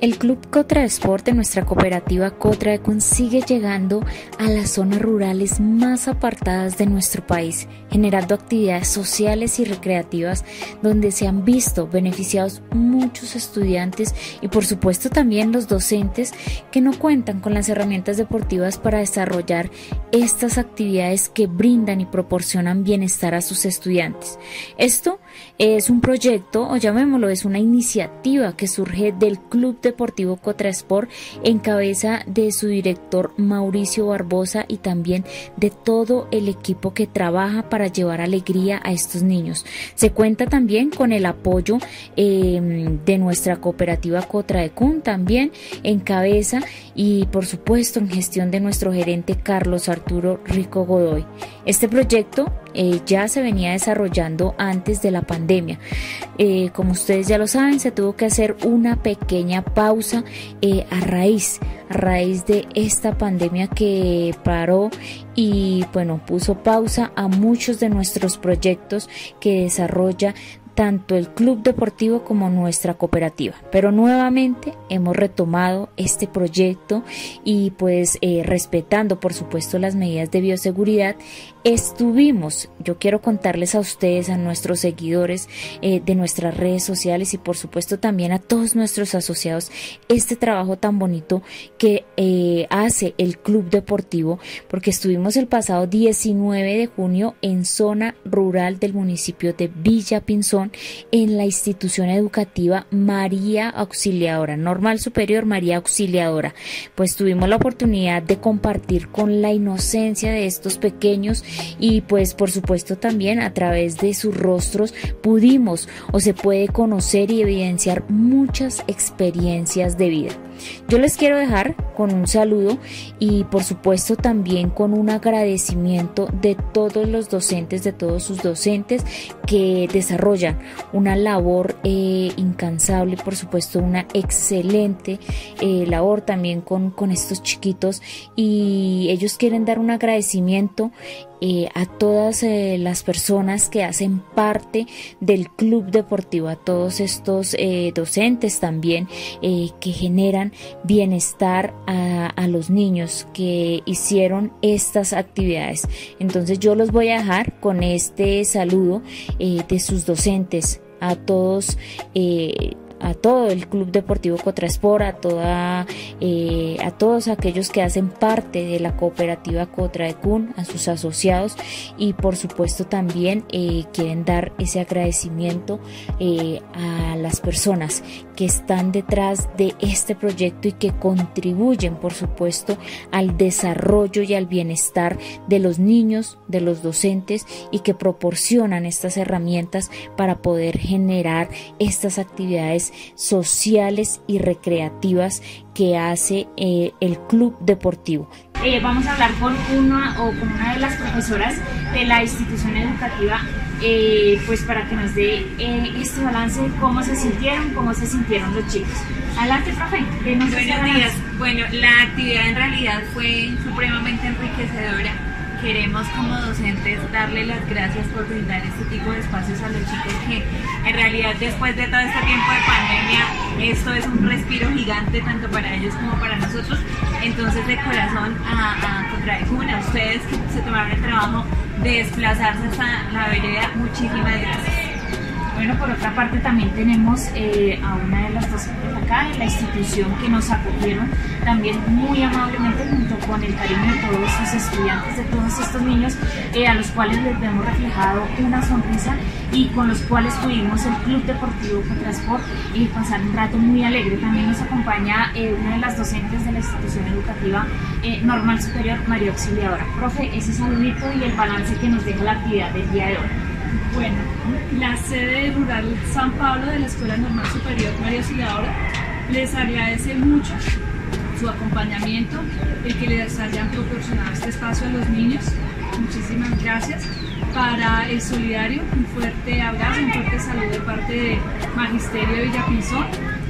El Club Cotra Sport nuestra cooperativa Cotra Econ sigue llegando a las zonas rurales más apartadas de nuestro país, generando actividades sociales y recreativas donde se han visto beneficiados muchos estudiantes y por supuesto también los docentes que no cuentan con las herramientas deportivas para desarrollar estas actividades que brindan y proporcionan bienestar a sus estudiantes. Esto es un proyecto o llamémoslo es una iniciativa que surge del Club de Deportivo Cotrasport en cabeza de su director Mauricio Barbosa y también de todo el equipo que trabaja para llevar alegría a estos niños. Se cuenta también con el apoyo em, de nuestra cooperativa Cotraecun también en cabeza y por supuesto en gestión de nuestro gerente Carlos Arturo Rico Godoy. Este proyecto eh, ya se venía desarrollando antes de la pandemia. Eh, como ustedes ya lo saben, se tuvo que hacer una pequeña pausa eh, a raíz, a raíz de esta pandemia que paró y bueno, puso pausa a muchos de nuestros proyectos que desarrolla tanto el club deportivo como nuestra cooperativa. Pero nuevamente hemos retomado este proyecto y pues eh, respetando por supuesto las medidas de bioseguridad, estuvimos, yo quiero contarles a ustedes, a nuestros seguidores eh, de nuestras redes sociales y por supuesto también a todos nuestros asociados, este trabajo tan bonito que eh, hace el club deportivo, porque estuvimos el pasado 19 de junio en zona rural del municipio de Villa Pinzón en la institución educativa María Auxiliadora, Normal Superior María Auxiliadora. Pues tuvimos la oportunidad de compartir con la inocencia de estos pequeños y pues por supuesto también a través de sus rostros pudimos o se puede conocer y evidenciar muchas experiencias de vida. Yo les quiero dejar con un saludo y por supuesto también con un agradecimiento de todos los docentes, de todos sus docentes que desarrollan una labor eh, incansable, por supuesto una excelente eh, labor también con, con estos chiquitos. Y ellos quieren dar un agradecimiento eh, a todas eh, las personas que hacen parte del club deportivo, a todos estos docentes también que generan bienestar a, los niños que hicieron estas actividades. Entonces yo los voy a dejar con este saludo de sus docentes a todos a todo el Club Deportivo Cotrasport, a, toda, eh, a todos aquellos que hacen parte de la cooperativa Cotraecun, a sus asociados y por supuesto también eh, quieren dar ese agradecimiento eh, a las personas que están detrás de este proyecto y que contribuyen por supuesto al desarrollo y al bienestar de los niños, de los docentes y que proporcionan estas herramientas para poder generar estas actividades sociales y recreativas que hace eh, el club deportivo. Eh, vamos a hablar con una o con una de las profesoras de la institución educativa, eh, pues para que nos dé este balance de cómo se sintieron, cómo se sintieron los chicos. Adelante, profe. Buenos días. Bueno, la actividad en realidad fue supremamente enriquecedora queremos como docentes darle las gracias por brindar este tipo de espacios a los chicos que realidad después de todo este tiempo de pandemia esto es un respiro gigante tanto para ellos como para nosotros. Entonces de corazón a, a a ustedes que se tomaron el trabajo de desplazarse hasta la vereda, muchísimas gracias. Bueno, por otra parte también tenemos eh, a una de las docentes acá en la institución que nos acogieron también muy amablemente junto con el cariño de todos sus estudiantes, de todos estos niños eh, a los cuales les hemos reflejado una sonrisa y con los cuales tuvimos el Club Deportivo Transport y pasar un rato muy alegre. También nos acompaña eh, una de las docentes de la institución educativa Normal Superior, María Auxiliadora. Profe, ese saludito y el balance que nos deja la actividad del día de hoy. Bueno, la sede rural San Pablo de la Escuela Normal Superior María Auxiliadora les agradece mucho su acompañamiento, el que les hayan proporcionado este espacio a los niños. Muchísimas gracias. Para el solidario, un fuerte abrazo, un fuerte saludo de parte de Magisterio de Villapinzón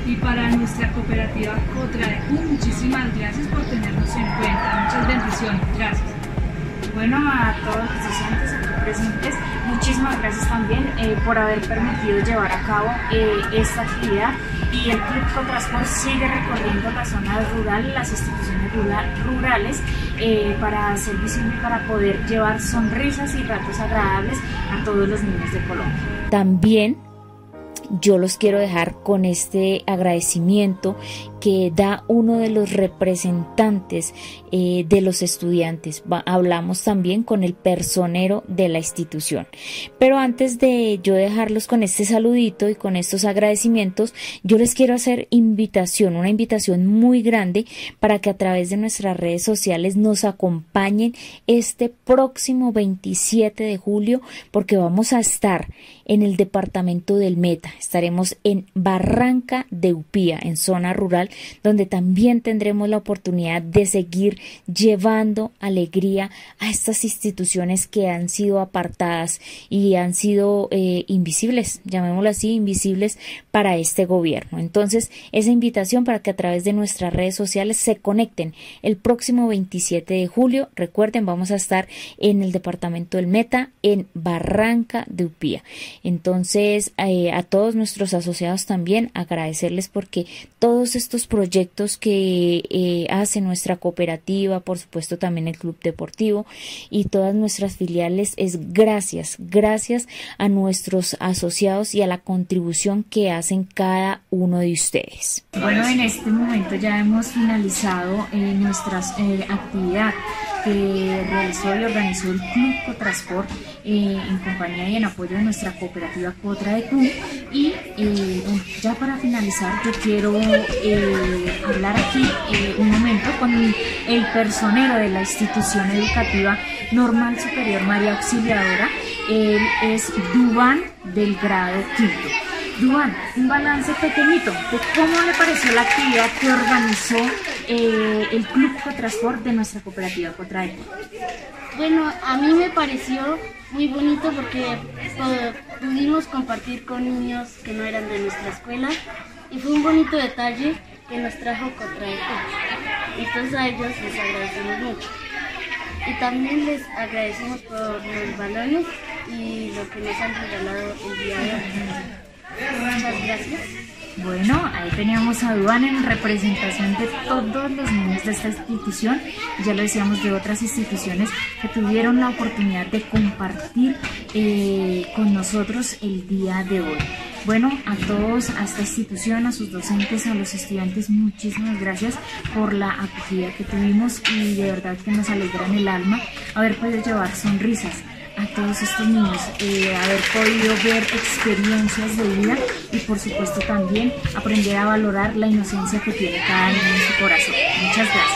y para nuestra cooperativa Cotra muchísimas gracias por tenernos en cuenta. Muchas bendiciones. Gracias. Bueno, a todos los docentes aquí presentes, muchísimas gracias también eh, por haber permitido llevar a cabo eh, esta actividad y el Club Contrasport sigue recorriendo las zonas rurales, las instituciones rurales eh, para hacer visible, para poder llevar sonrisas y ratos agradables a todos los niños de Colombia. También yo los quiero dejar con este agradecimiento que da uno de los representantes eh, de los estudiantes. hablamos también con el personero de la institución. Pero antes de yo dejarlos con este saludito y con estos agradecimientos, yo les quiero hacer invitación, una invitación muy grande para que a través de nuestras redes sociales nos acompañen este próximo 27 de julio porque vamos a estar en el departamento del Meta. Estaremos en Barranca de Upía, en zona rural donde también tendremos la oportunidad de seguir llevando alegría a estas instituciones que han sido apartadas y han sido eh, invisibles, llamémoslo así, invisibles para este gobierno. Entonces, esa invitación para que a través de nuestras redes sociales se conecten el próximo 27 de julio. Recuerden, vamos a estar en el departamento del Meta, en Barranca de Upía. Entonces, eh, a todos nuestros asociados también agradecerles porque todos estos proyectos que eh, hace nuestra cooperativa, por supuesto también el Club Deportivo y todas nuestras filiales es gracias, gracias a nuestros asociados y a la contribución que hacen cada uno de ustedes. Bueno, en este momento ya hemos finalizado eh, nuestra eh, actividad que realizó y organizó el Club Cotransport eh, en compañía y en apoyo de nuestra cooperativa Cotra de Club. Y eh, ya para finalizar, yo quiero eh, hablar aquí un momento con el personero de la institución educativa Normal Superior María Auxiliadora. Él es Dubán del grado quinto. Duan, un balance pequeñito de cómo le pareció la actividad que organizó eh, el Club Cotransport de nuestra cooperativa Cotrae. Bueno, a mí me pareció muy bonito porque pudimos compartir con niños que no eran de nuestra escuela y fue un bonito detalle que nos trajo Cotraeco. Entonces a ellos les agradecemos mucho. Y también les agradecemos por los balones y lo que nos han regalado el día de hoy. Muchas gracias. Bueno, ahí teníamos a Duan en representación de todos los niños de esta institución, ya lo decíamos de otras instituciones que tuvieron la oportunidad de compartir eh, con nosotros el día de hoy. Bueno, a todos, a esta institución, a sus docentes, a los estudiantes, muchísimas gracias por la acogida que tuvimos y de verdad que nos alegra en el alma haber podido llevar sonrisas a todos estos niños, eh, haber podido ver experiencias de vida y por supuesto también aprender a valorar la inocencia que tiene cada niño en su corazón. Muchas gracias.